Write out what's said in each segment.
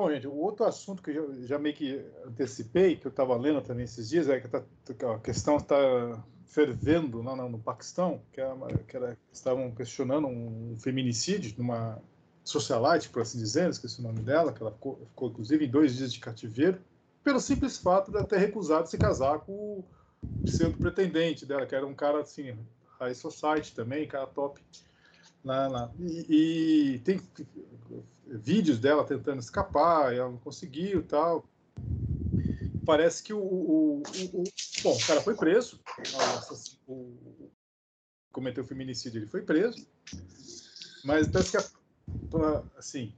Bom, gente, o outro assunto que eu já, meio que antecipei, que eu estava lendo também esses dias, é que tá, a questão está fervendo lá no, Paquistão, que, era, que era, estavam questionando um, feminicídio numa socialite, por assim dizer, esqueci o nome dela, que ela ficou, ficou inclusive em dois dias de cativeiro, pelo simples fato de ter recusado se casar com o pseudo-pretendente dela, que era um cara assim, high society também, cara top. Lá, lá. E, e, tem vídeos dela tentando escapar, ela não conseguiu tal. Parece que o, o, o, o Bom, o cara foi preso. O, o, cometeu feminicídio, ele foi preso. Mas parece que, assim,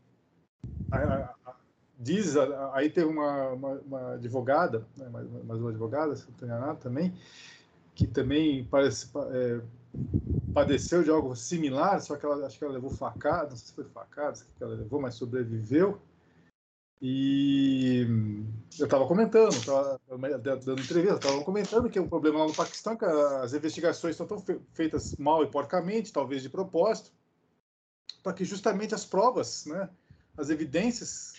a, a, diz, aí teve uma, uma, uma advogada, né, mais, mais, uma advogada, se não também, que também parece, é, padeceu de algo similar, só que ela acho que ela levou facada, não sei se foi facada, se ela levou, mas sobreviveu. E eu estava comentando, estava dando entrevista, estava comentando que o problema lá no Paquistão é que as investigações estão feitas mal e porcamente, talvez de propósito, para que justamente as provas, né, as evidências,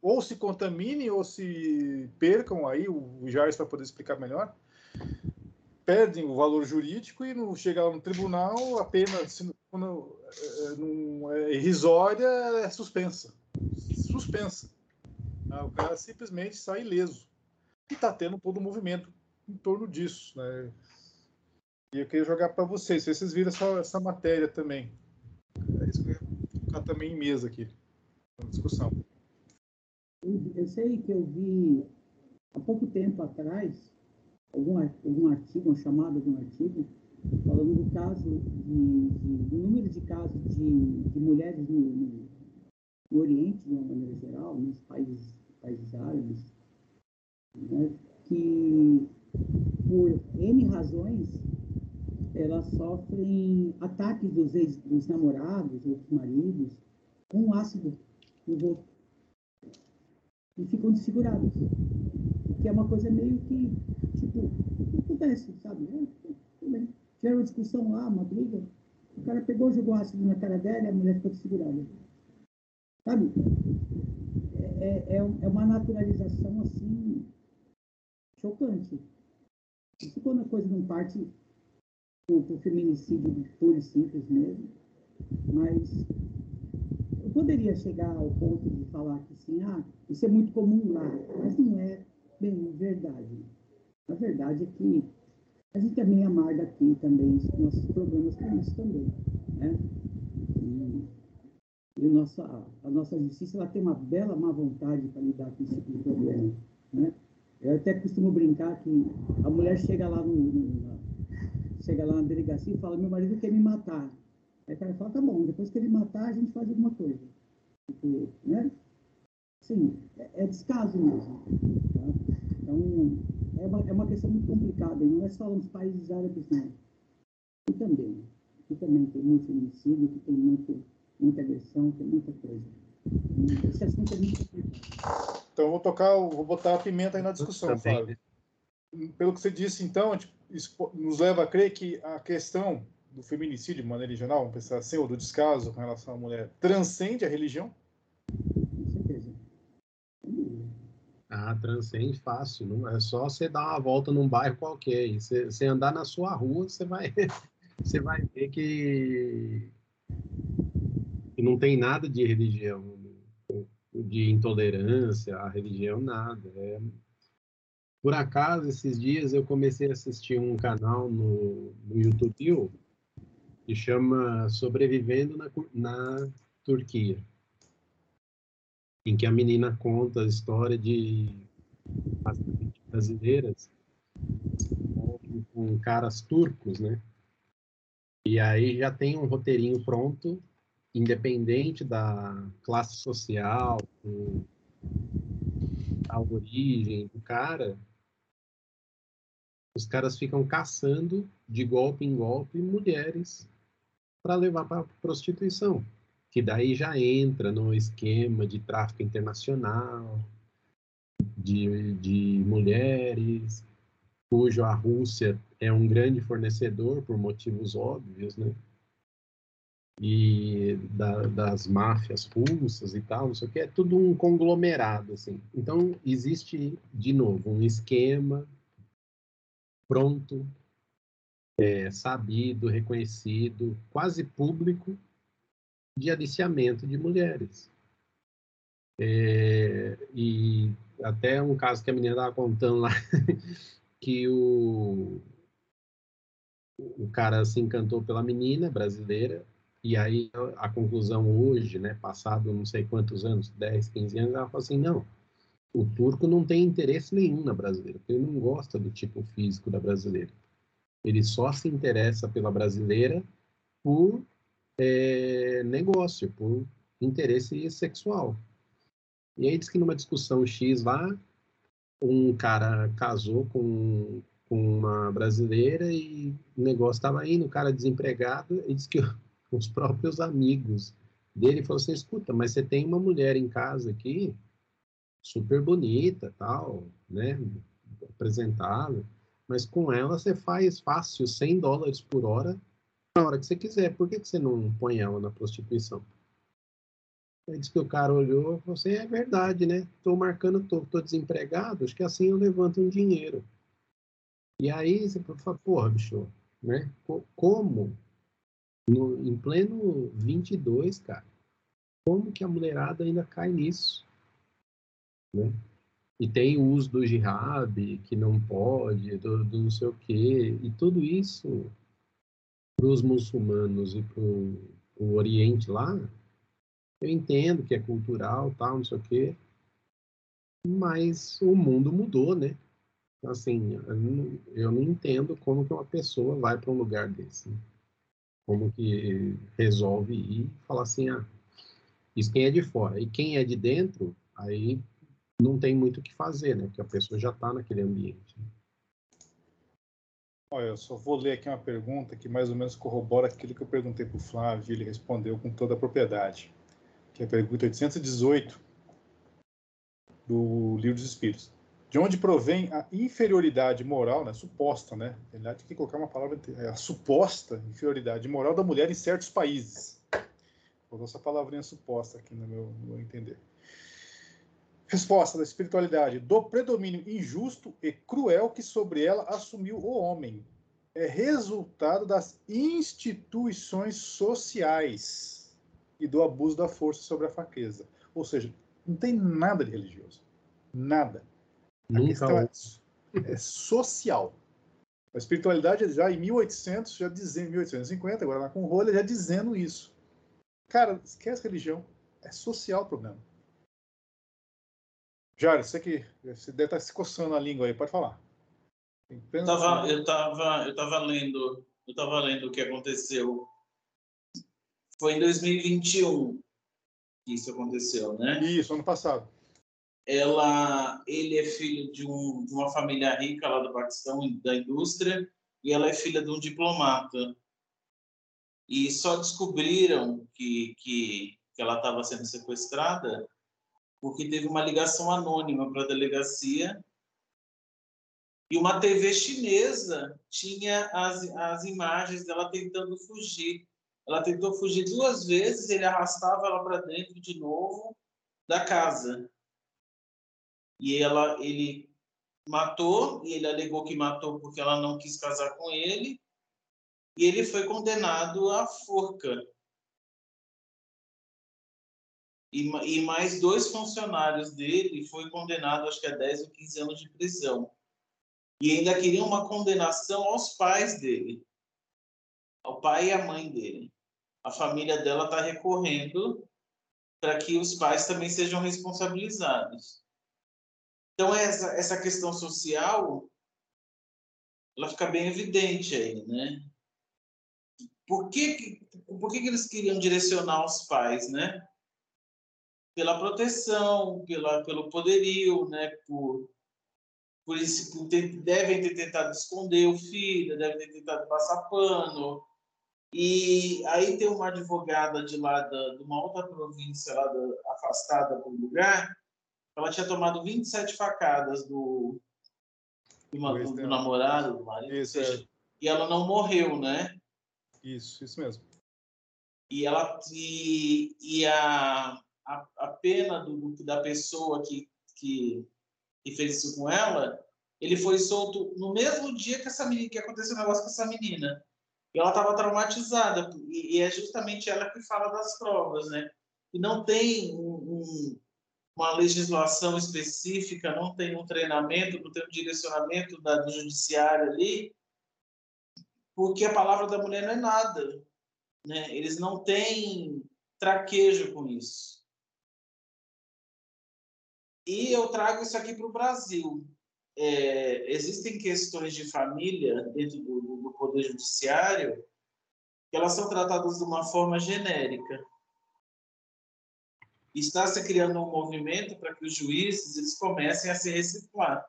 ou se contaminem ou se percam aí, o Jair vai poder explicar melhor, perdem o valor jurídico e não chega lá no tribunal, a pena quando, não é irrisória é suspensa. Suspensa. Ah, o cara simplesmente sai ileso. E está tendo todo um movimento em torno disso. Né? E eu queria jogar para vocês, se vocês viram essa, essa matéria também. É isso que eu ia colocar também em mesa aqui, na discussão. Eu sei que eu vi há pouco tempo atrás algum, algum artigo, uma chamada de um artigo, falando do caso de, de do número de casos de, de mulheres no, no, no, Oriente, de uma maneira geral, nos países, países árabes, né, que por N razões elas sofrem ataques dos, ex, dos namorados ou dos maridos com ácido no rosto e ficam desfiguradas. É uma coisa meio que Tipo, acontece, sabe? É, discussão lá, uma briga. O cara pegou, jogou ácido na cara dela e a mulher ficou segurada. Sabe? É, é, é uma naturalização, assim, chocante. Isso quando a coisa não parte para o feminicídio puro e simples mesmo. Mas eu poderia chegar ao ponto de falar que, assim, ah, isso é muito comum lá. Mas não é bem verdade. A verdade é que a gente também amarga aqui também os nossos problemas com isso também, né? E, e a nossa justiça ela tem uma bela má vontade para lidar com esse tipo de problema, né? Eu até costumo brincar que a mulher chega lá no, no chega lá na delegacia e fala, meu marido quer me matar. Aí o cara fala, tá bom, depois que ele matar, a gente faz alguma coisa. Porque, né? Sim, é, é descaso mesmo. Tá? Então, é uma, é uma questão muito complicada, não é só nos países árabes, não. E também, que também tem muito feminicídio, que tem muito, muita agressão, tem muita coisa. Esse assunto é muito complicado. Então, vou tocar, vou botar a pimenta aí na discussão, Fábio. Pelo que você disse, então, isso nos leva a crer que a questão do feminicídio, de maneira geral, vamos pensar assim, ou do descaso com relação à mulher, transcende a religião? Ah, transcende fácil. Não é só você dar uma volta num bairro qualquer. Você, você andar na sua rua, você vai, você vai ver que, que não tem nada de religião, de intolerância à religião, nada. É, por acaso, esses dias eu comecei a assistir um canal no, no YouTube que chama Sobrevivendo na, na Turquia em que a menina conta a história de brasileiras com caras turcos, né? E aí já tem um roteirinho pronto, independente da classe social, da origem do cara. Os caras ficam caçando de golpe em golpe mulheres para levar para prostituição que daí já entra no esquema de tráfico internacional, de, de mulheres, cujo a Rússia é um grande fornecedor por motivos óbvios, né? e da, das máfias russas e tal, não sei o que, é tudo um conglomerado, assim. Então, existe, de novo, um esquema pronto, é, sabido, reconhecido, quase público, de aliciamento de mulheres. É, e até um caso que a menina estava contando lá, que o, o cara se encantou pela menina brasileira, e aí a conclusão hoje, né, passado não sei quantos anos, 10, 15 anos, ela falou assim, não, o turco não tem interesse nenhum na brasileira, porque ele não gosta do tipo físico da brasileira. Ele só se interessa pela brasileira por é, negócio, por interesse sexual. E aí diz que numa discussão X lá, um cara casou com, com uma brasileira e o negócio estava indo, o cara desempregado, e diz que os próprios amigos dele falaram assim, escuta, mas você tem uma mulher em casa aqui, super bonita, tal, né, apresentável, mas com ela você faz fácil 100 dólares por hora na hora que você quiser. Por que, que você não põe ela na prostituição? Aí disse que o cara olhou e falou assim, é verdade, né? Estou marcando, tô, tô desempregado, acho que assim eu levanto um dinheiro. E aí você fala, porra, bicho, né? Como? No, em pleno 22, cara. Como que a mulherada ainda cai nisso? Né? E tem o uso do jihad, que não pode, do, do não sei o quê. E tudo isso, para os muçulmanos e para o Oriente lá, eu entendo que é cultural, tal, não sei o quê. Mas o mundo mudou, né? Assim, eu não entendo como que uma pessoa vai para um lugar desse. Né? Como que resolve ir e falar assim, ah, isso quem é de fora. E quem é de dentro, aí não tem muito o que fazer, né? Porque a pessoa já está naquele ambiente. Né? Olha, eu só vou ler aqui uma pergunta que mais ou menos corrobora aquilo que eu perguntei para o Flávio e ele respondeu com toda a propriedade. Que é a pergunta 818 do Livro dos Espíritos. De onde provém a inferioridade moral, né, suposta, né? Na verdade, tem que colocar uma palavra, é a suposta inferioridade moral da mulher em certos países. Vou essa palavrinha suposta aqui no meu, no meu entender. Resposta da espiritualidade: do predomínio injusto e cruel que sobre ela assumiu o homem. É resultado das instituições sociais e do abuso da força sobre a fraqueza. Ou seja, não tem nada de religioso. Nada. A Nunca questão é, é, social. A espiritualidade já em 1800, já dizendo, 1850, agora lá com rolha, já dizendo isso. Cara, esquece religião. É social o problema. Jário, você que você deve estar se coçando a língua aí, pode falar. Eu estava eu tava, eu tava lendo, eu tava lendo o que aconteceu. Foi em 2021 que isso aconteceu, né? Isso, ano passado. Ela, ele é filho de, um, de uma família rica lá do Paquistão, da indústria, e ela é filha de um diplomata. E só descobriram que, que, que ela estava sendo sequestrada porque teve uma ligação anônima para a delegacia e uma TV chinesa tinha as, as imagens dela tentando fugir. Ela tentou fugir duas vezes, ele arrastava ela para dentro de novo da casa. E ela, ele matou, e ele alegou que matou porque ela não quis casar com ele, e ele foi condenado à forca. E, e mais dois funcionários dele foi condenado, acho que a 10 ou 15 anos de prisão. E ainda queriam uma condenação aos pais dele, ao pai e à mãe dele. A família dela está recorrendo para que os pais também sejam responsabilizados. Então, essa, essa questão social, ela fica bem evidente aí, né? Por que, por que, que eles queriam direcionar os pais, né? Pela proteção, pela, pelo poderio, né? Por, por isso, por ter, devem ter tentado esconder o filho, devem ter tentado passar pano. E aí tem uma advogada de lá da, de uma outra província, lá da, afastada do lugar, ela tinha tomado 27 facadas do, do, do, do namorado, do marido, isso, seja, é. e ela não morreu, né? Isso, isso mesmo. E, ela, e, e a, a, a pena do, da pessoa que, que, que fez isso com ela, ele foi solto no mesmo dia que essa menina, que aconteceu o um negócio com essa menina. E ela estava traumatizada, e, e, é justamente ela que fala das provas, né? E não tem um, um, uma legislação específica, não tem um treinamento, não tem um direcionamento da, do judiciário ali, porque a palavra da mulher não é nada. Né? Eles não têm traquejo com isso. E eu trago isso aqui para o Brasil. É, existem questões de família dentro do, do Poder Judiciário que elas são tratadas de uma forma genérica está se criando um movimento para que os juízes eles comecem a se reciclar.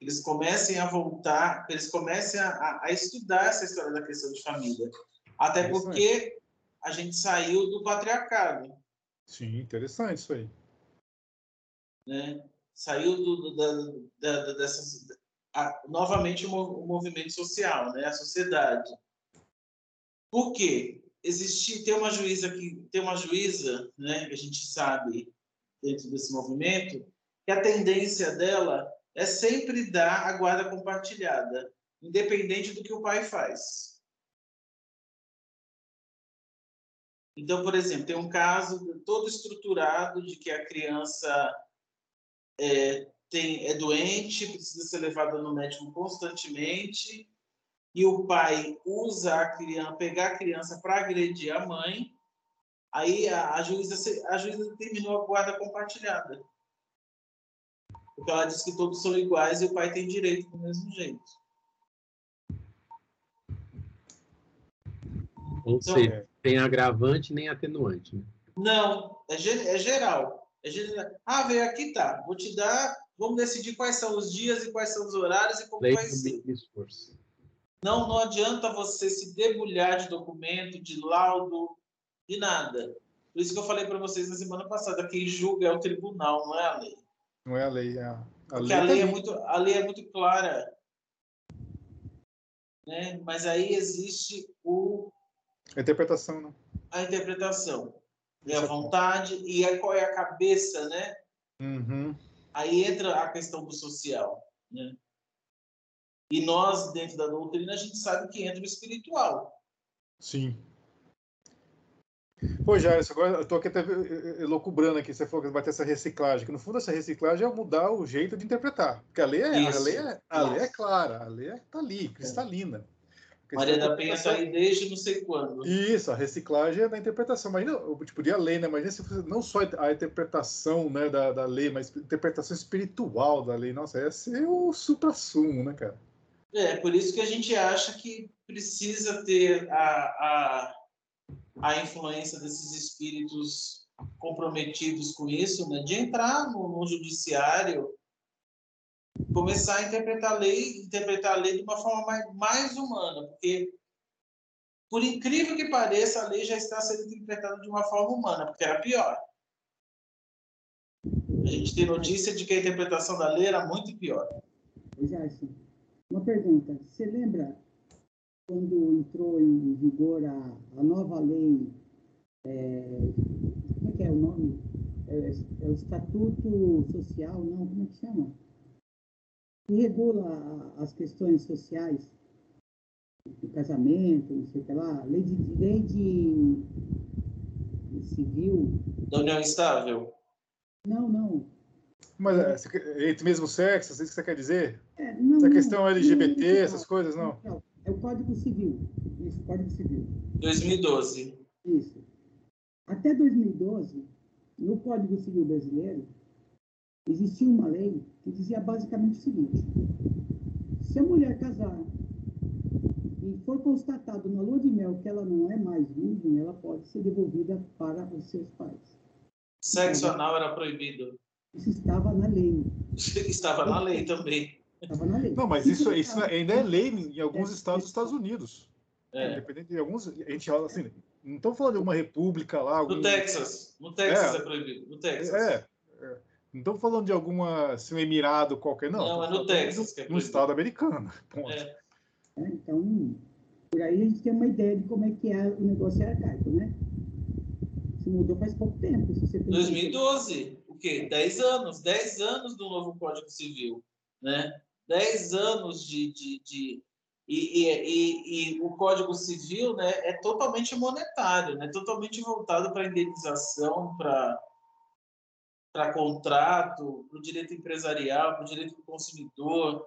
Eles comecem a voltar, eles comecem a, a estudar essa história da questão de família. Até porque a gente saiu do patriarcado. Sim, interessante isso aí. Né? Saiu do, do da, da, dessas, a, novamente o, o movimento social, né? a sociedade. Por quê? existir ter uma juíza que tem uma juíza, né, que a gente sabe dentro desse movimento, que a tendência dela é sempre dar a guarda compartilhada, independente do que o pai faz. Então, por exemplo, tem um caso todo estruturado de que a criança é, tem, é doente, precisa ser levada no médico constantemente, e o pai usa a criança, pegar a criança para agredir a mãe, aí a, a, juíza, a juíza terminou a guarda compartilhada. Porque ela diz que todos são iguais e o pai tem direito do mesmo jeito. Ou então, seja, tem agravante nem atenuante. Né? Não, é, é geral. É geral. Ah, veio aqui, tá. Vou te dar. Vamos decidir quais são os dias e quais são os horários e como Lei vai ser. Esforço. Não, não adianta você se debulhar de documento, de laudo, de nada. Por isso que eu falei para vocês na semana passada, quem julga é o tribunal, não é a lei. Não é a lei, é a, a Porque lei a lei, é muito, a lei é muito clara. Né? Mas aí existe o... A interpretação, né? A interpretação. E a vontade, e a, qual é a cabeça, né? Uhum. Aí entra a questão do social, né? E nós, dentro da doutrina, a gente sabe que entra o espiritual. Sim. Pô, Jair, agora eu tô aqui até loucubrando aqui, você falou que vai ter essa reciclagem, que no fundo essa reciclagem é mudar o jeito de interpretar. Porque a lei é, a lei é, a lei é clara, a lei é, tá ali, cristalina. Maria da Penha está aí desde não sei quando. Isso, a reciclagem é da interpretação. Imagina, tipo, de a lei, né? Imagina se fosse não só a interpretação né, da, da lei, mas a interpretação espiritual da lei. Nossa, ia ser o supra-sumo, né, cara? É, por isso que a gente acha que precisa ter a, a, a influência desses espíritos comprometidos com isso, né? de entrar no, no judiciário, começar a interpretar a lei, interpretar a lei de uma forma mais, mais humana, porque por incrível que pareça, a lei já está sendo interpretada de uma forma humana, porque era pior. A gente tem notícia de que a interpretação da lei era muito pior. Exato. Uma pergunta: você lembra quando entrou em vigor a, a nova lei? É, como é que é o nome? É, é, o Estatuto Social, não? Como é que chama? Que regula as questões sociais do casamento, não sei o que lá, lei de, lei de, de civil. Da união estável? Não, não. Mas é, entre mesmo sexo, é isso que você quer dizer? É, não, Essa questão LGBT, não, essas coisas, não? não? É o Código Civil. Isso, Código Civil. 2012. Isso. Até 2012, no Código Civil brasileiro, existia uma lei que dizia basicamente o seguinte: se a mulher casar e for constatado na lua de mel que ela não é mais virgem, ela pode ser devolvida para os seus pais. Sexo anal era proibido. Isso estava na lei. estava na lei também. Estava na lei. Não, mas isso, isso ainda é lei em alguns é, estados dos Estados Unidos. É. Independente de alguns. A gente fala assim, não estamos falando de uma república lá. Algum... No Texas. No Texas é, é proibido. No Texas. É. é. Não estamos falando de alguma assim, um emirado qualquer, não. Não, é no Texas. No, é no estado americano. Ponto. É. é. então, Por aí a gente tem uma ideia de como é que é o negócio arcaico, né? Se mudou faz pouco tempo. Se você 2012, o quê? 10 anos. 10 anos do novo Código Civil, né? 10 anos de... de, de... E, e, e, e, o Código Civil né, é totalmente monetário, né, totalmente voltado para indenização, para para contrato, para o direito empresarial, para o direito do consumidor,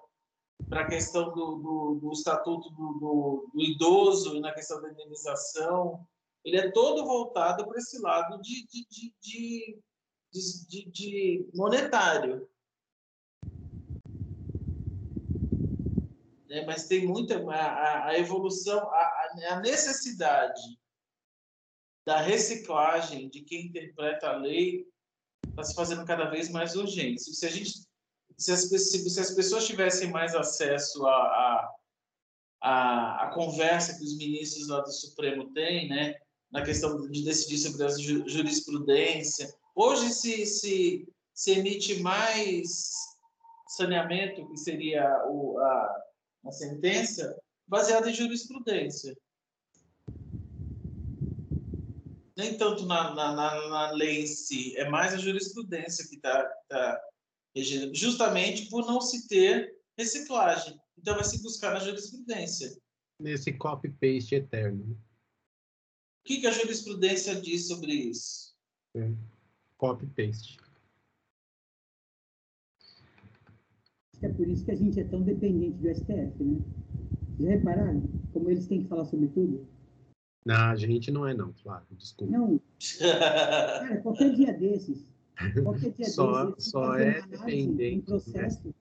para a questão do, do, do estatuto do, do, do, idoso e na questão da indenização. Ele é todo voltado para esse lado de, de, de, de, de monetário. É, mas tem muita a, a evolução, a, a necessidade da reciclagem de quem interpreta a lei está se fazendo cada vez mais urgente. Se a gente, se as, se as pessoas tivessem mais acesso a, a, a, a, conversa que os ministros lá do Supremo têm, né, na questão de decidir sobre a jurisprudência, hoje se, se, se emite mais saneamento, que seria o, a, a sentença, baseada em jurisprudência nem tanto na, na, na, na, lei em si, é mais a jurisprudência que está tá regendo, justamente por não se ter reciclagem. Então, vai se buscar na jurisprudência. Nesse copy-paste eterno. O que, que, a jurisprudência diz sobre isso? É. Copy-paste. É por isso que a gente é tão dependente do STF, né? Já repararam como eles têm que falar sobre tudo? Não, a gente não é não, Flávio, desculpa. Não. Cara, qualquer dia desses, qualquer dia só, desses, só é dependente. Um processo né?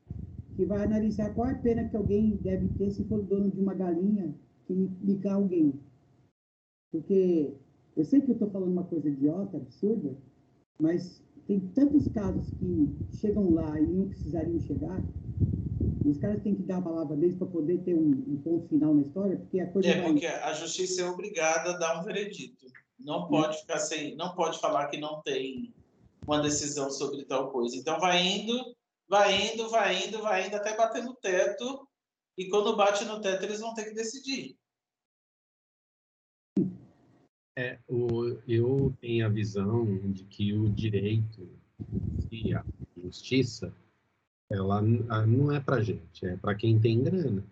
que vai analisar qual é a pena que alguém deve ter se for dono de uma galinha que ligar alguém. Porque eu sei que eu estou falando uma coisa idiota, absurda, mas tem tantos casos que chegam lá e não precisariam chegar, os caras têm que dar a palavra deles para poder ter um, um, ponto final na história, porque a coisa. É, vai... porque a justiça é obrigada a dar um veredito. Não pode ficar sem. Não pode falar que não tem uma decisão sobre tal coisa. Então vai indo, vai indo, vai indo, vai indo até bater no teto. E quando bate no teto, eles vão ter que decidir. É, o, eu tenho a visão de que o direito e a justiça ela não é para gente, é para quem tem grana.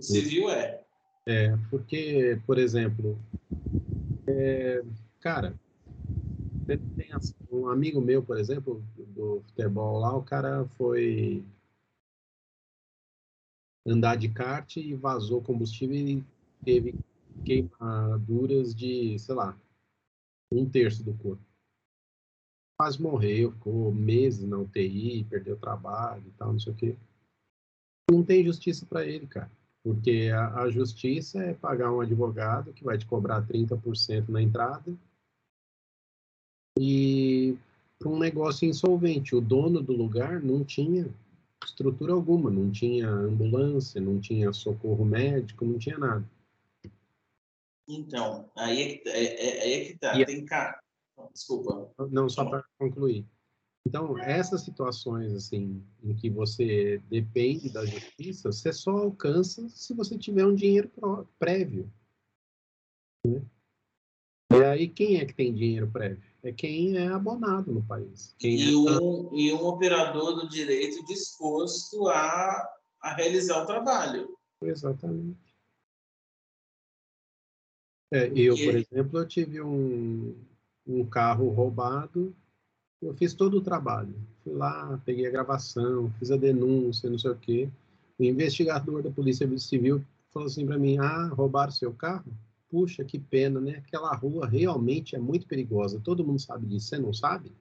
Civil é. É, porque, por exemplo, é, cara, tem um amigo meu, por exemplo, do futebol lá, o cara foi andar de kart e vazou combustível e teve queimaduras de, sei lá, um terço do corpo quase morreu, ficou meses na UTI, perdeu trabalho e tal, não sei o quê. Não tem justiça para ele, cara. Porque a, a, justiça é pagar um advogado que vai te cobrar 30% na entrada e para um negócio insolvente. O dono do lugar não tinha estrutura alguma, não tinha ambulância, não tinha socorro médico, não tinha nada. Então, aí é que, é, é, aí é que tá. E, tem, cara, Desculpa. Não, só para concluir. Então, essas situações assim em que você depende da justiça, você só alcança se você tiver um dinheiro prévio. Né? E aí, quem é que tem dinheiro prévio? É quem é abonado no país. e, é... um, e um operador do direito disposto a, a realizar o trabalho. Exatamente. É, eu, por exemplo, eu tive um, um carro roubado, eu fiz todo o trabalho. Fui lá, peguei a gravação, fiz a denúncia, não sei o quê. O investigador da Polícia Civil falou assim para mim: Ah, roubaram seu carro? Puxa, que pena, né? Aquela rua realmente é muito perigosa. Todo mundo sabe disso, você não sabe?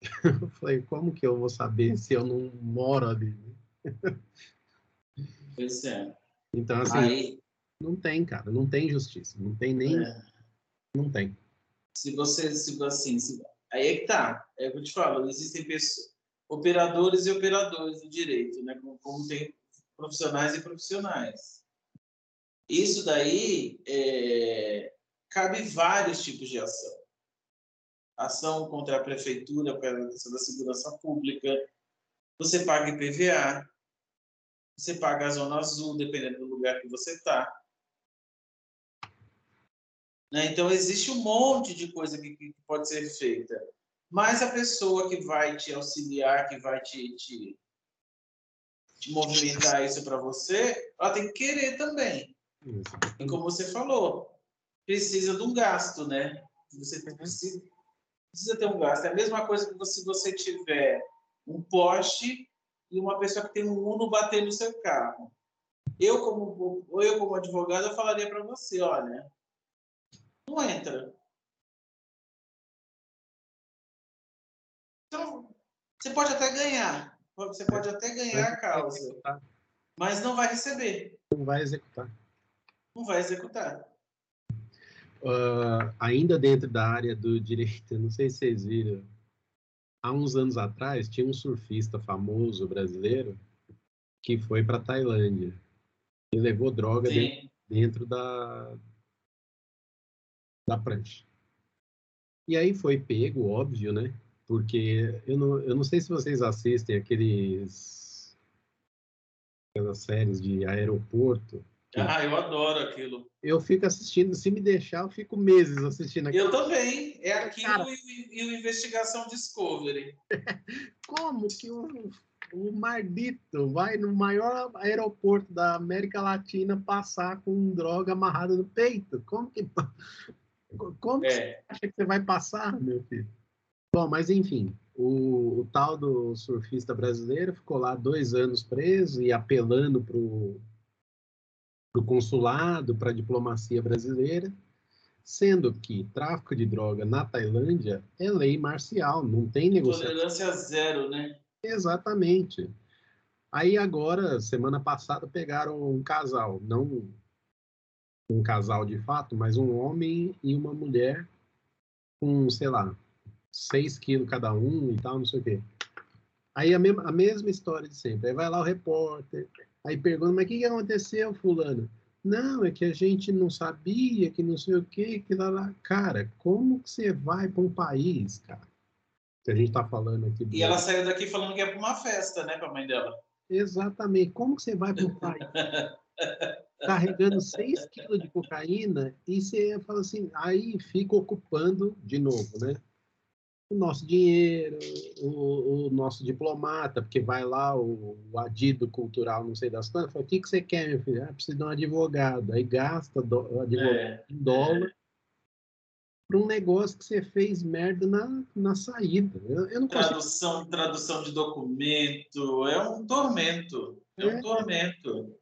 Eu falei: Como que eu vou saber se eu não moro ali? Pois é. Então, assim, Aí... não tem, cara, não tem justiça, não tem nem. É não tem. Se você, se assim, se, aí é que tá. É o que te falo, existem pessoas, operadores e operadores do direito, né? Como, como tem profissionais e profissionais. Isso daí é, cabe vários tipos de ação. Ação contra a prefeitura pela da segurança pública. Você paga IPVA. você paga a zona azul, dependendo do lugar que você está. Né? Então, existe um monte de coisa que, que, pode ser feita. Mas a pessoa que vai te auxiliar, que vai te, te, te movimentar isso para você, ela tem que querer também. E como você falou, precisa de um gasto, né? Você precisa, precisa ter um gasto. É a mesma coisa que se você tiver um Porsche e uma pessoa que tem um Uno bater no seu carro. Eu como eu como advogado eu falaria para você, olha, não entra. Então, você pode até ganhar, você pode até ganhar a causa, mas não vai receber. Não vai executar. Não vai executar. Uh, ainda dentro da área do direito, não sei se vocês viram, há uns anos atrás tinha um surfista famoso brasileiro que foi para Tailândia e levou droga dentro, dentro, da da prancha. E aí foi pego, óbvio, né? Porque eu não, eu não sei se vocês assistem aqueles aquelas séries de aeroporto ah, eu adoro aquilo. Eu fico assistindo, se me deixar, eu fico meses assistindo aquilo. Eu também. É aquilo e, e o Investigação Discovery. Como que o, o Mardito vai no maior aeroporto da América Latina passar com droga amarrada no peito? Como que. Como é. você acha que você vai passar, meu filho? Bom, mas enfim, o, o, tal do surfista brasileiro ficou lá dois anos preso e apelando para o consulado, para a diplomacia brasileira, sendo que tráfico de droga na Tailândia é lei marcial, não tem negociação. Tolerância zero, né? Exatamente. Aí agora, semana passada, pegaram um casal, não um casal de fato, mas um homem e uma mulher com, sei lá, 6 quilos cada um e tal, não sei o quê. Aí a mesma, a mesma história de sempre. Aí vai lá o repórter, Aí pergunta, mas o que, que aconteceu, fulano? Não, é que a gente não sabia, que não sei o quê, que lá, lá. Cara, como que você vai para um país, cara? Que a gente está falando aqui. E ela saiu daqui falando que é para uma festa, né, para a mãe dela. Exatamente. Como que você vai para um país carregando 6 quilos de cocaína e você fala assim, aí fica ocupando de novo, né? o nosso dinheiro, o, o, nosso diplomata, porque vai lá o, o adido cultural, não sei das quantas, fala, o que, que você quer, meu filho? Ah, preciso de um advogado. Aí gasta do, advogado é, em dólar é. para um negócio que você fez merda na, na saída. Eu, eu não tradução, consigo... tradução de documento, é um tormento. É, é. um tormento.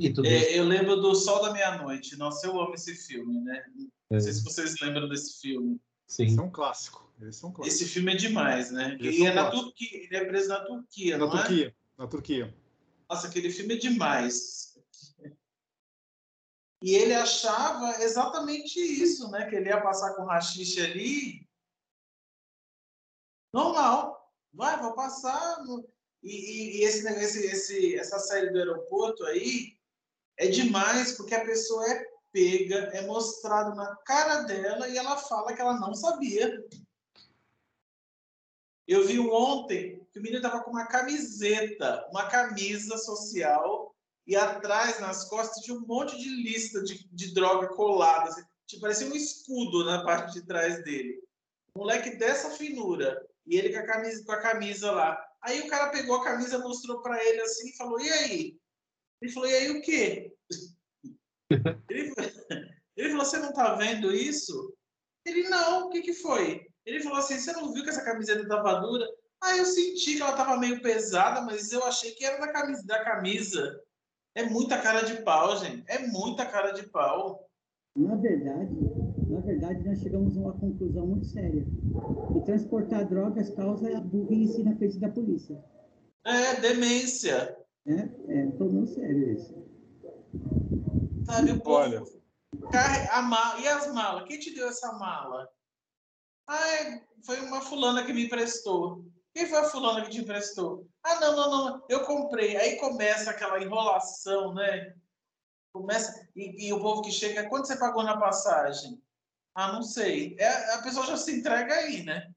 É, eu lembro do Sol da Meia-Noite. Nossa, eu amo esse filme, né? Não sei se vocês lembram desse filme. Sim. Esse é um clássico. Esse, é um clássico. Esse filme é demais, né? Esse e é, é na Turquia, ele é preso na Turquia, na não Turquia, é? Na Turquia. Nossa, aquele filme é demais. E ele achava exatamente isso, né? Que ele ia passar com rachixe ali. Normal. Vai, vou passar. E, e, e esse, esse, esse, essa saída do aeroporto aí é demais, porque a pessoa é pega, é mostrado na cara dela e ela fala que ela não sabia. Eu vi ontem que o menino estava com uma camiseta, uma camisa social, e atrás, nas costas, tinha um monte de lista de, de droga colada. Assim, tipo, parecia um escudo na parte de trás dele. Moleque dessa finura. E ele com a camisa, com a camisa lá. Aí o cara pegou a camisa, mostrou para ele assim e falou: E aí? Ele falou: E aí o quê? Ele, ele falou: Você não está vendo isso? Ele: Não, o que, que foi? Ele falou assim: Você não viu que essa camiseta estava dura? Ah, eu senti que ela estava meio pesada, mas eu achei que era da camisa, da camisa. É muita cara de pau, gente. É muita cara de pau. Na verdade, na verdade, nós chegamos a uma conclusão muito séria. Que transportar drogas causa burrice na frente da polícia. É, demência. É, é, tô sério isso. Sabe, o povo. Olha. Carre... A mala... E as malas? Quem te deu essa mala? Ah, é... foi uma fulana que me emprestou. Quem foi a fulana que te emprestou? Ah, não, não, não, eu comprei. Aí começa aquela enrolação, né? Começa. E, e o povo que chega, quanto você pagou na passagem? Ah, não sei. É, a pessoa já se entrega aí, né?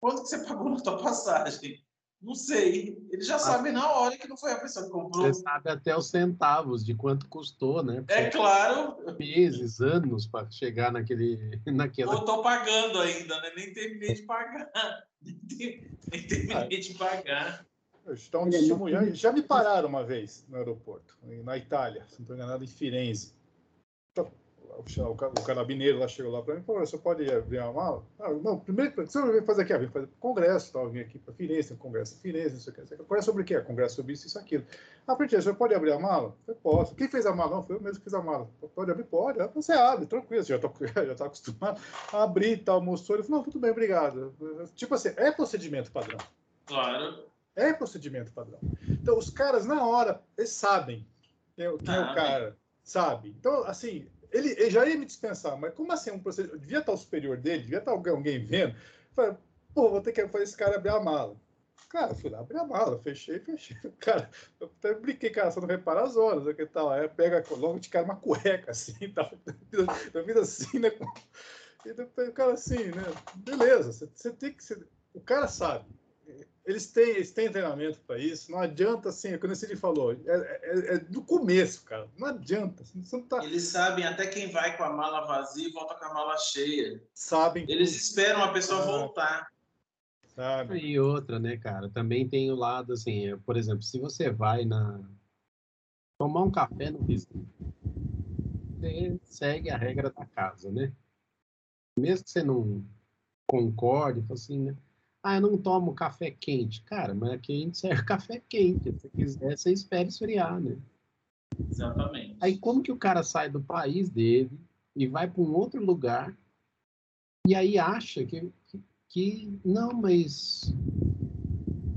Quanto que você pagou na tua passagem? Não sei. Ele já sabe na hora que não foi a pessoa que comprou. Você sabe até os centavos de quanto custou, né? É claro. Meses, anos para chegar naquele, naquela. Eu tô pagando ainda, né? Nem terminei de pagar. Nem, terminei de pagar. Estão testemunhando. Já me pararam uma vez no aeroporto, na Itália, se não estou enganado, em Firenze o, o carabineiro lá chegou lá para mim e falou: você pode abrir a mala? Ah, não, primeiro, o que você vai fazer aqui? Ah, vim fazer congresso, tal, vim aqui para Firenze, tem um congresso em Firenze, não sei o que. Congresso sobre o quê? Congresso sobre isso, isso, aquilo. Ah, Pretinho, você pode abrir a mala? Eu posso. Quem fez a mala? Não, foi eu mesmo que fiz a mala. Pode abrir? Pode. Ah, você abre, tranquilo, você já está já tá acostumado a abrir e tal, mostrou. Ele falou: não, tudo bem, obrigado. Tipo assim, é procedimento padrão. Claro. É procedimento padrão. Então, os caras, na hora, eles sabem quem, é, quem ah, é o cara, sabe? Então, assim, ele, ele, já ia me dispensar, mas como assim um procedimento? Devia estar o superior dele, devia estar alguém, vendo. Falei, pô, vou ter que fazer esse cara abrir a mala. Cara, fui lá abrir a mala, fechei, fechei. Cara, eu até brinquei, cara, você não repara as horas, né, que tal. Aí pega logo de cara uma cueca assim tal. Eu fiz assim, né? E depois o cara assim, né? Beleza, você, você tem que. Você, o cara sabe eles têm, eles têm treinamento para isso. Não adianta, assim, como você falou, é, é, é, do começo, cara. Não adianta. Você não tá... Eles sabem até quem vai com a mala vazia e volta com a mala cheia. Sabem. Eles esperam a pessoa voltar. Sabe. E outra, né, cara? Também tem o lado, assim, por exemplo, se você vai na. tomar um café no vizinho, você segue a regra da casa, né? Mesmo que você não concorde, assim, né? Ah, eu não tomo café quente. Cara, mas aqui a gente serve café quente. Se quiser, você espera esfriar, né? Exatamente. Aí como que o cara sai do país dele e vai para um outro lugar e aí acha que, que, que, não, mas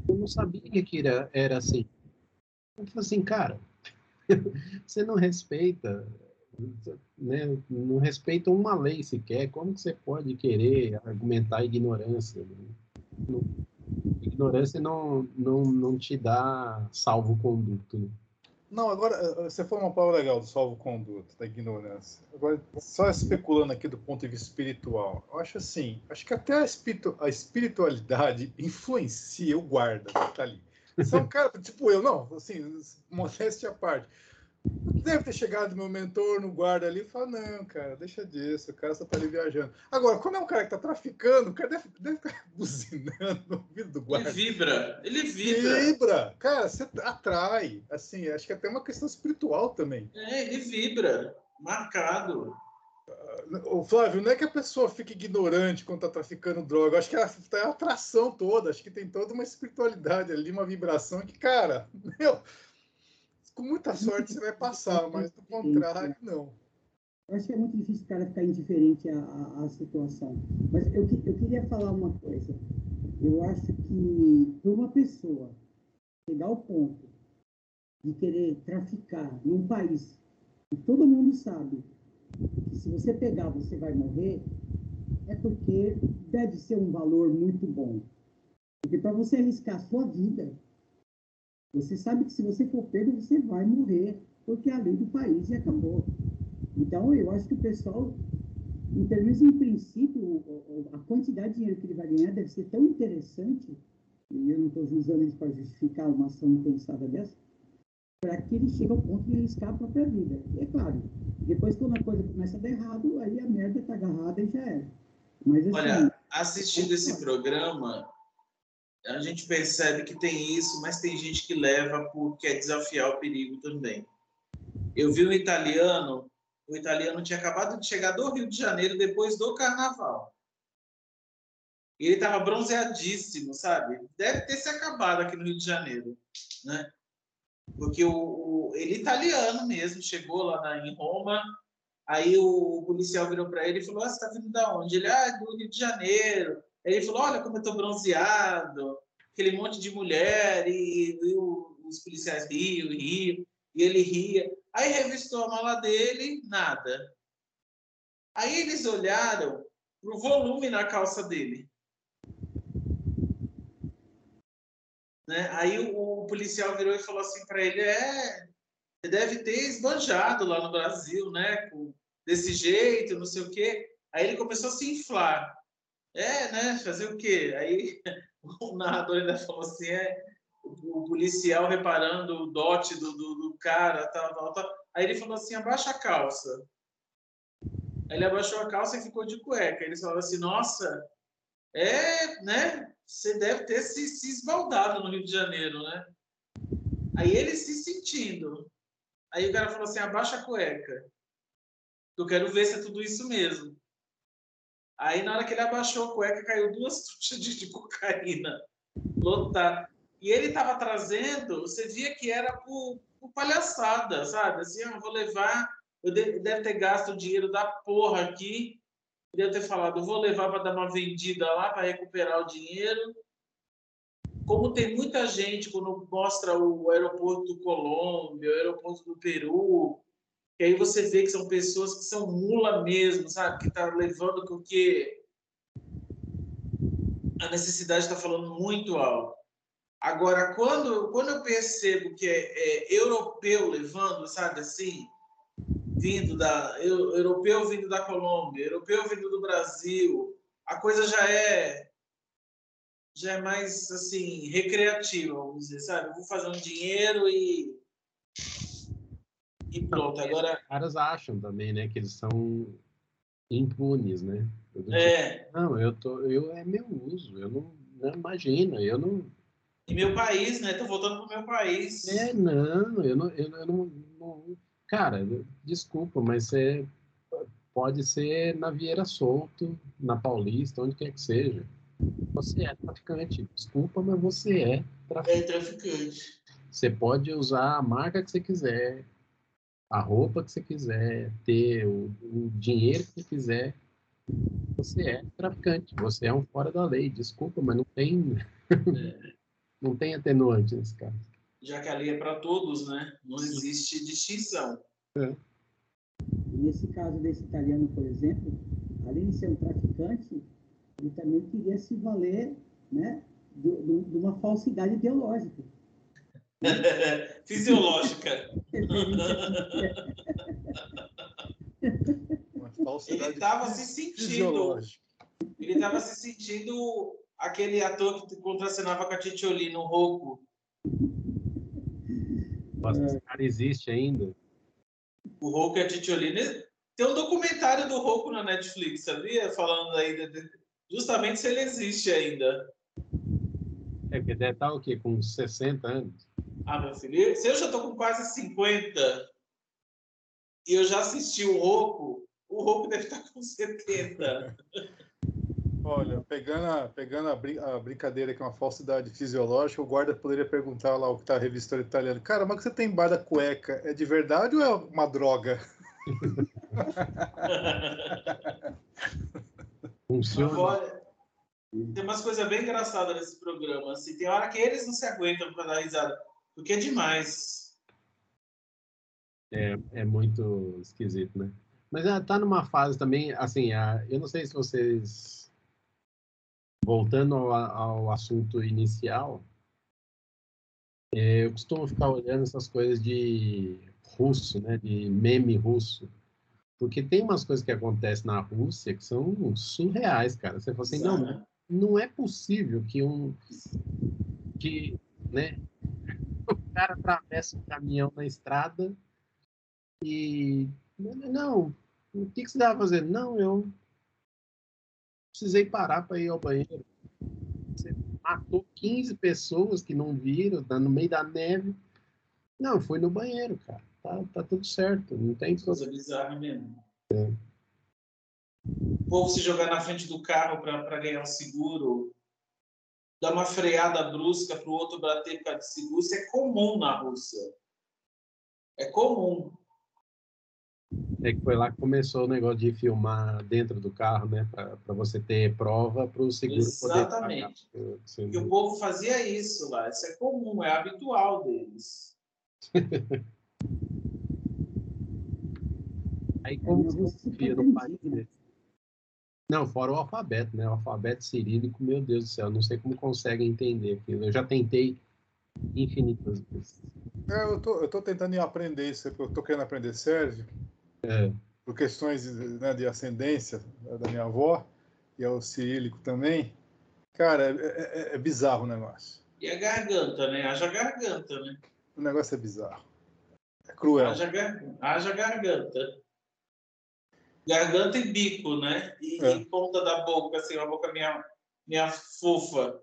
eu não sabia que era, era assim. Eu falei assim, cara, você não respeita, né, não respeita uma lei sequer, como que você pode querer argumentar ignorância? Né? Ignorância não, não, não te dá salvo-conduto. Não, agora, eh, você falou uma palavra legal do salvo-conduto, da ignorância. Agora, só especulando aqui do ponto de vista espiritual, eu acho assim, acho que até a, espiritu a espiritualidade influencia o guarda que tá ali. Você é um cara, tipo eu, não, assim, modéstia à parte. Deve ter chegado meu mentor no guarda ali e falar, não, cara, deixa disso, o cara só tá ali viajando. Agora, quando é um cara que tá traficando, o cara deve, deve ficar buzinando no ouvido do guarda. Ele vibra, ele vibra. Vibra, cara, você atrai. Assim, acho que é até uma questão espiritual também. É, ele vibra, marcado. O Flávio, não é que a pessoa fique ignorante quando tá traficando droga, acho que é a atração toda, acho que tem toda uma espiritualidade ali, uma vibração que, cara, meu, com muita sorte você vai passar, mas do contrário, não. Eu acho que é muito difícil o cara ficar indiferente à, à, à situação. Mas eu, eu queria falar uma coisa. Eu acho que para uma pessoa chegar ao ponto de querer traficar num país que todo mundo sabe que se você pegar você vai morrer, é porque deve ser um valor muito bom. Porque para você arriscar a sua vida, você sabe que se você for pego, você vai morrer, porque é a lei do país e acabou. Então, eu acho que o pessoal, em termos em princípio, a quantidade de dinheiro que ele vai ganhar deve ser tão interessante, e eu não estou usando isso para justificar uma ação impensada dessa, para que ele chegue ao ponto de arriscar a própria vida. E é claro, depois quando a coisa começa a dar errado, aí a merda está agarrada e já era. Mas, assim, Olha, assistindo esse programa, a gente percebe que tem isso, mas tem gente que leva porque quer desafiar o perigo também. Eu vi um italiano, o italiano tinha acabado de chegar do Rio de Janeiro depois do carnaval. E ele estava bronzeadíssimo, sabe? Deve ter se acabado aqui no Rio de Janeiro, né? Porque o, o ele italiano mesmo chegou lá na, em Roma, aí o, o policial virou para ele e falou: ah, "Você está vindo da onde?" Ele: "Ah, do Rio de Janeiro." Ele falou: Olha como eu estou bronzeado, aquele monte de mulher, e, e os policiais riam riam, e ele ria. Aí revistou a mala dele, nada. Aí eles olharam para o volume na calça dele. Né? Aí o, o, policial virou e falou assim para ele: É, você deve ter esbanjado lá no Brasil, né? Com, desse jeito, não sei o quê. Aí ele começou a se inflar. É, né? Fazer o quê? Aí o narrador ainda falou assim, é, o policial reparando o dote do, do, do cara, tal, tal, tal. Aí ele falou assim, abaixa a calça. Aí ele abaixou a calça e ficou de cueca. Ele falou assim, nossa, é, né? Você deve ter se, se esbaldado no Rio de Janeiro, né? Aí ele se sentindo. Aí o cara falou assim, abaixa a cueca. Eu quero ver se é tudo isso mesmo. Aí na hora que ele abaixou a cueca, caiu duas trouxas de, de cocaína. Lotar. E ele estava trazendo, você via que era por, por palhaçada, sabe? Assim, eu vou levar, eu deve ter gasto o dinheiro da porra aqui, deve ter falado, vou levar para dar uma vendida lá para recuperar o dinheiro. Como tem muita gente quando mostra o aeroporto do Colômbia, o aeroporto do Peru, que aí você vê que são pessoas que são mula mesmo, sabe? Que tá levando porque a necessidade está falando muito alto. Agora, quando, quando eu percebo que é, é europeu levando, sabe assim, vindo da eu, europeu vindo da Colômbia, europeu vindo do Brasil, a coisa já é já é mais assim recreativa, vamos dizer, sabe? Eu vou fazer um dinheiro e e pronto. Agora os caras acham também, né, que eles são impunes, né? É. Tipo, não, eu tô, eu é meu uso, eu não, não imagina, eu não em meu país, né? Tô voltando pro meu país. É, não, eu não, eu, eu não, não, Cara, desculpa, mas você pode ser na Vieira Solto, na Paulista, onde quer que seja. Você é traficante. Desculpa, mas você é traficante. É traficante. Você pode usar a marca que você quiser, a roupa que você quiser, ter o, o dinheiro que você quiser. Você é traficante. Você é um fora da lei. Desculpa, mas não tem. É. Não tem atenuante nesse caso. Já que a lei é para todos, né? Não existe distinção. É. Nesse caso desse italiano, por exemplo, além de ser um traficante, ele também queria se valer né, de, de uma falsidade ideológica. Fisiológica. ele estava se sentindo. Ele estava se sentindo aquele ator que contracenava com a Titioli no Roku. Nossa, esse cara existe ainda. O Roku e a Titioli. Tem um documentário do Roku na Netflix, sabia? Falando aí de, justamente se ele existe ainda. É, porque deve estar o quê? Com 60 anos. Ah, meu filho, se eu já estou com quase 50 e eu já assisti o Roku, o Roku deve estar com 70. Olha, pegando, a, pegando a, brin a, brincadeira que é uma falsidade fisiológica, o guarda poderia perguntar lá o que está a revista italiana. Cara, mas que você tem embaixo da cueca é de verdade ou é uma droga? Funciona. tem umas coisas bem engraçadas nesse programa. Assim, tem hora que eles não se aguentam para dar risada, porque é demais. É, é muito esquisito, né? Mas ela tá numa fase também, assim, a, eu não sei se vocês voltando ao, ao assunto inicial, é, eu costumo ficar olhando essas coisas de russo, né, de meme russo, porque tem umas coisas que acontecem na Rússia que são surreais, cara. Você fala assim, não, não é possível que um que, né, cara atravessa um caminhão na estrada e não, o que, que você estava fazendo? Não, eu precisei parar para ir ao banheiro. Você matou 15 pessoas que não viram, tá no meio da neve. Não, foi no banheiro, cara. Tá, tá tudo certo. Não tem coisa bizarra mesmo. É. O povo se jogar na frente do carro para ganhar um seguro, dar uma freada brusca para o outro bater por causa de seguro, isso é comum na Rússia. É comum. É que foi lá que começou o negócio de filmar dentro do carro, né? Para você ter prova para o seguro Exatamente. poder. Exatamente. E o povo fazia isso lá. Isso é comum, é habitual deles. Aí como você confia no país Não, fora o alfabeto, né? O alfabeto cirílico, meu Deus do céu, não sei como conseguem entender aquilo. Eu já tentei infinitas vezes. É, eu tô, eu tô tentando aprender isso, eu tô querendo aprender sérvio. É. Por questões né, de ascendência da minha avó, e é o cirílico também. Cara, é, é, é bizarro o negócio. E a garganta, né? Haja garganta, né? O negócio é bizarro. É cruel. Haja, gar... Haja garganta. Garganta e bico, né? E, É. e ponta da boca, assim, uma boca minha, minha fofa.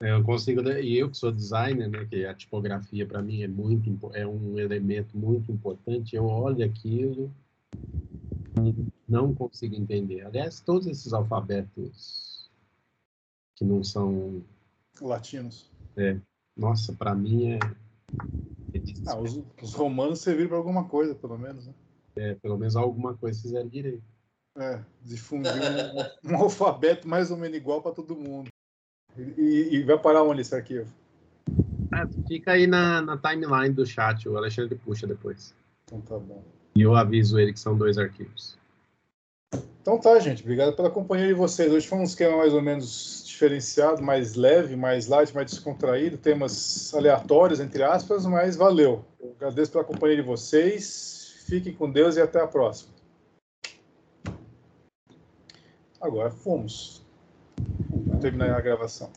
É, Eu consigo, e eu que sou designer, né, que a tipografia para mim é muito é um elemento muito importante. Eu olho aquilo e não consigo entender. Aliás, todos esses alfabetos que não são, Latinos. nossa, para mim é, é Ah, os, os romanos serviram para alguma coisa, pelo menos. Né? é, pelo menos alguma coisa fizeram direito. É, difundir um, um alfabeto mais ou menos igual para todo mundo. E, e- e vai parar onde esse arquivo? Ah, fica aí na, na timeline do chat, o Alexandre puxa depois. Então tá bom. E eu aviso ele que são dois arquivos. Então tá, gente. Obrigado pela companhia de vocês. Hoje foi um esquema mais ou menos diferenciado, mais leve, mais light, mais descontraído, temas aleatórios, entre aspas, mas valeu. Eu agradeço pela companhia de vocês. Fiquem com Deus e até a próxima. Agora fomos. Vou terminar a gravação.